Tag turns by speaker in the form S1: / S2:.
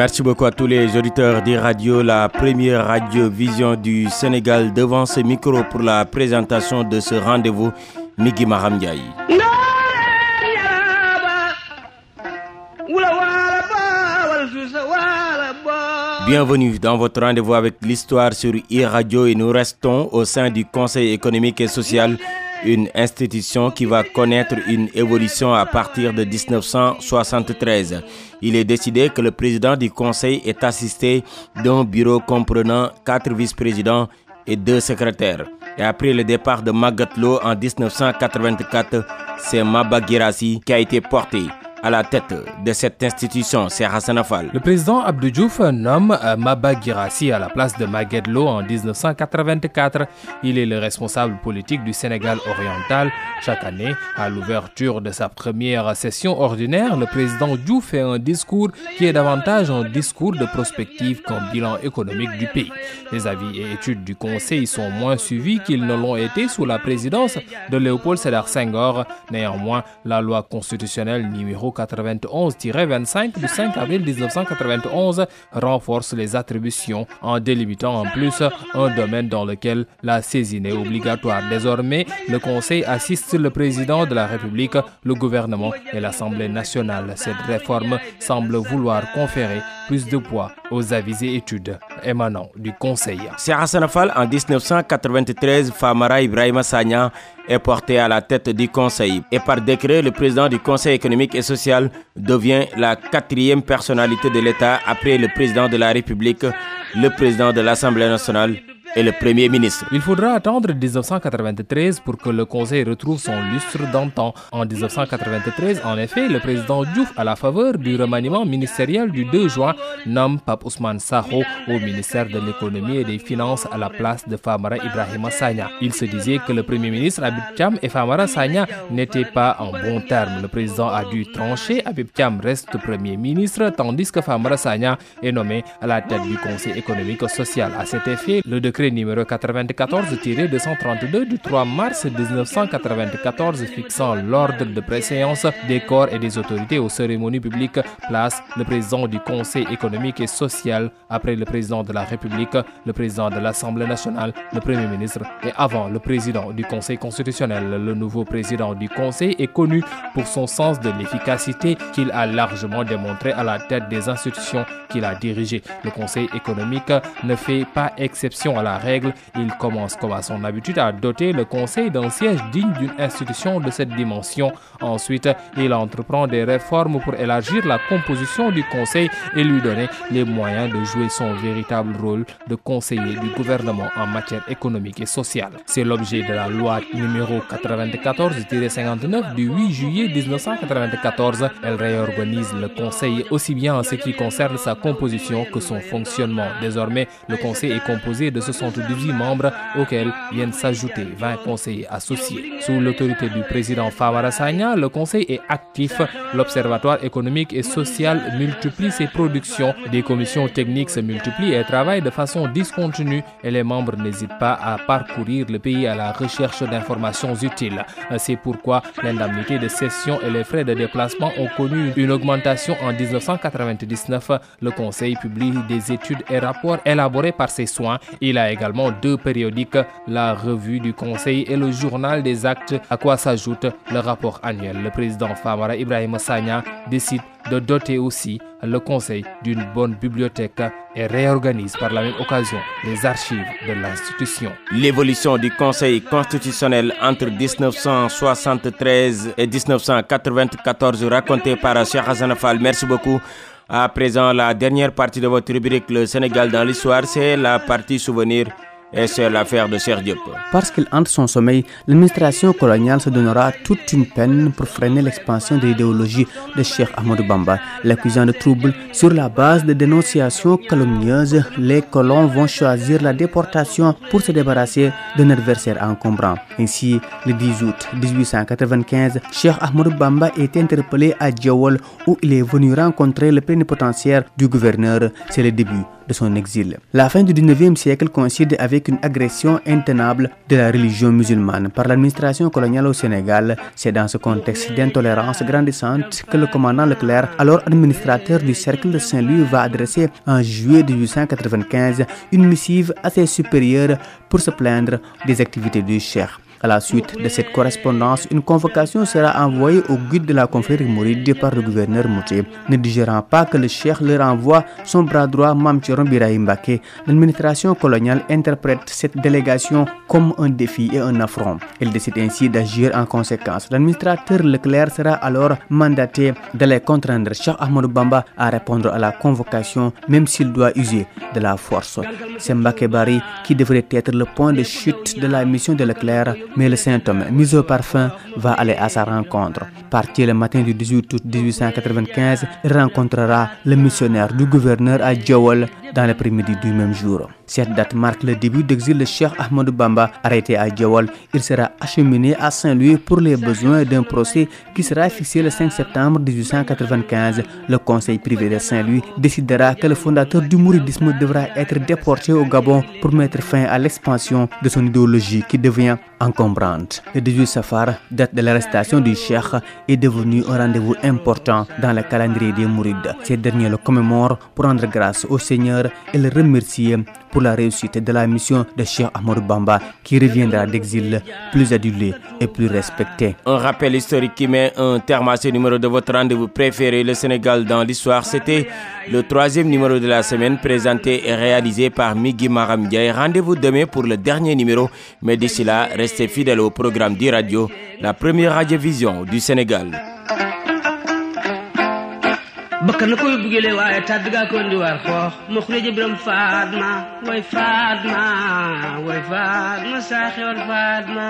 S1: Merci beaucoup à tous les auditeurs des radios, la première radio vision du Sénégal devant ce micro pour la présentation de ce rendez-vous, Migi Mahamdiaï. Bienvenue dans votre rendez-vous avec l'histoire sur e-radio et nous restons au sein du Conseil économique et social, une institution qui va connaître une évolution à partir de 1973. Il est décidé que le président du Conseil est assisté d'un bureau comprenant quatre vice-présidents et deux secrétaires. Et après le départ de Magatlo en 1984, c'est Maba Girassi qui a été porté à la tête de cette institution, c'est Hassan Afal.
S2: Le président Abdou Diouf nomme euh, Maba Girassi à la place de Maguedlo en 1984. Il est le responsable politique du Sénégal oriental. Chaque année, à l'ouverture de sa première session ordinaire, le président Diouf fait un discours qui est davantage un discours de prospective qu'un bilan économique du pays. Les avis et études du Conseil sont moins suivis qu'ils ne l'ont été sous la présidence de Léopold Sédar Senghor. Néanmoins, la loi constitutionnelle numéro 91-25 du 5 avril 1991 renforce les attributions en délimitant en plus un domaine dans lequel la saisine est obligatoire. Désormais, le Conseil assiste le président de la République, le gouvernement et l'Assemblée nationale. Cette réforme semble vouloir conférer plus de poids aux avis et études émanant du Conseil.
S1: C'est Hassan en 1993, Famara Ibrahima Sagna est porté à la tête du Conseil. Et par décret, le président du Conseil économique et social devient la quatrième personnalité de l'État après le président de la République, le président de l'Assemblée nationale et le Premier ministre.
S2: Il faudra attendre 1993 pour que le Conseil retrouve son lustre d'antan. En 1993, en effet, le président Diouf, à la faveur du remaniement ministériel du 2 juin, nomme Pape Ousmane Saho au ministère de l'économie et des finances à la place de Famara Ibrahima Sagna. Il se disait que le Premier ministre Abib Cham et Famara Sagna n'étaient pas en bon terme. Le président a dû trancher. Abib Cham reste Premier ministre, tandis que Famara Sagna est nommé à la tête du Conseil économique et social. À cet effet, le décret numéro 94-232 du 3 mars 1994 fixant l'ordre de préséance des corps et des autorités aux cérémonies publiques place le président du Conseil économique et social après le président de la République, le président de l'Assemblée nationale, le Premier ministre et avant le président du Conseil constitutionnel. Le nouveau président du Conseil est connu pour son sens de l'efficacité qu'il a largement démontré à la tête des institutions qu'il a dirigées. Le Conseil économique ne fait pas exception à la règle, il commence comme à son habitude à doter le Conseil d'un siège digne d'une institution de cette dimension. Ensuite, il entreprend des réformes pour élargir la composition du Conseil et lui donner les moyens de jouer son véritable rôle de conseiller du gouvernement en matière économique et sociale. C'est l'objet de la loi numéro 94-59 du 8 juillet 1994. Elle réorganise le Conseil aussi bien en ce qui concerne sa composition que son fonctionnement. Désormais, le Conseil est composé de 78 membres auxquels viennent s'ajouter 20 conseillers associés. Sous l'autorité du président Favara Sagna, le conseil est actif. L'Observatoire économique et social multiplie ses productions. Des commissions techniques se multiplient et travaillent de façon discontinue et les membres n'hésitent pas à parcourir le pays à la recherche d'informations utiles. C'est pourquoi l'indemnité de session et les frais de déplacement ont connu une augmentation en 1999. Le conseil publie des études et rapports élaborés par ses soins. Il a également deux périodiques, la revue du Conseil et le journal des actes, à quoi s'ajoute le rapport annuel? Le président Famara Ibrahim Sagna décide de doter aussi le Conseil d'une bonne bibliothèque et réorganise par la même occasion les archives de l'institution.
S1: L'évolution du Conseil constitutionnel entre 1973 et 1994 racontée par Cheikh Hassan Fall. Merci beaucoup. À présent, la dernière partie de votre rubrique Le Sénégal dans l'histoire, c'est la partie souvenir et c'est l'affaire de Serge
S3: Parce qu'il entre son sommeil, l'administration coloniale se donnera toute une peine pour freiner l'expansion de l'idéologie de Cheikh Ahmadou Bamba. L'accusant de troubles sur la base de dénonciations calomnieuses, les colons vont choisir la déportation pour se débarrasser d'un adversaire encombrant. Ainsi, le 10 août 1895, Cheikh Ahmadou Bamba est interpellé à Djawol où il est venu rencontrer le plénipotentiaire du gouverneur. C'est le début son exil. La fin du 19e siècle coïncide avec une agression intenable de la religion musulmane par l'administration coloniale au Sénégal. C'est dans ce contexte d'intolérance grandissante que le commandant Leclerc, alors administrateur du cercle Saint-Louis, va adresser en juillet 1895 une missive assez supérieure pour se plaindre des activités du cheikh. À la suite de cette correspondance, une convocation sera envoyée au guide de la confrérie mouride par le gouverneur Mouté. Ne digérant pas que le cheikh leur envoie son bras droit Mamchiron Birahim Baké, l'administration coloniale interprète cette délégation comme un défi et un affront. Elle décide ainsi d'agir en conséquence. L'administrateur Leclerc sera alors mandaté d'aller contraindre Cheikh Ahmadou Bamba à répondre à la convocation, même s'il doit user de la force. C'est Mbaké Bari qui devrait être le point de chute de la mission de Leclerc mais le saint homme, mis au parfum, va aller à sa rencontre. Parti le matin du 18 août 1895, il rencontrera le missionnaire du gouverneur à Djawal dans l'après-midi du même jour. Cette date marque le début d'exil de Cheikh Ahmadou Bamba. Arrêté à Djawal, il sera acheminé à Saint-Louis pour les besoins d'un procès qui sera fixé le 5 septembre 1895. Le conseil privé de Saint-Louis décidera que le fondateur du mouridisme devra être déporté au Gabon pour mettre fin à l'expansion de son idéologie qui devient encombrante. Le 18 Safar, date de l'arrestation du Cheikh, est devenu un rendez-vous important dans le calendrier des Mourides. Ces derniers le commémorent pour rendre grâce au Seigneur et le remercier pour la réussite de la mission de Cheikh Ahmadou Bamba qui reviendra d'exil plus adulé et plus respecté.
S1: Un rappel historique qui met un terme à ce numéro de votre rendez-vous préféré, le Sénégal dans l'histoire. C'était le troisième numéro de la semaine présenté et réalisé par Migi Maram. Rendez-vous demain pour le dernier numéro, mais d'ici là, restez fidèles au programme d'e-radio, la première radiovision du Sénégal.
S4: Bakkan na koy bugele waaye tàddugaa ko ndi war xoox. Ma xureja biram faatma way faatma way faatma saa xewar faatma.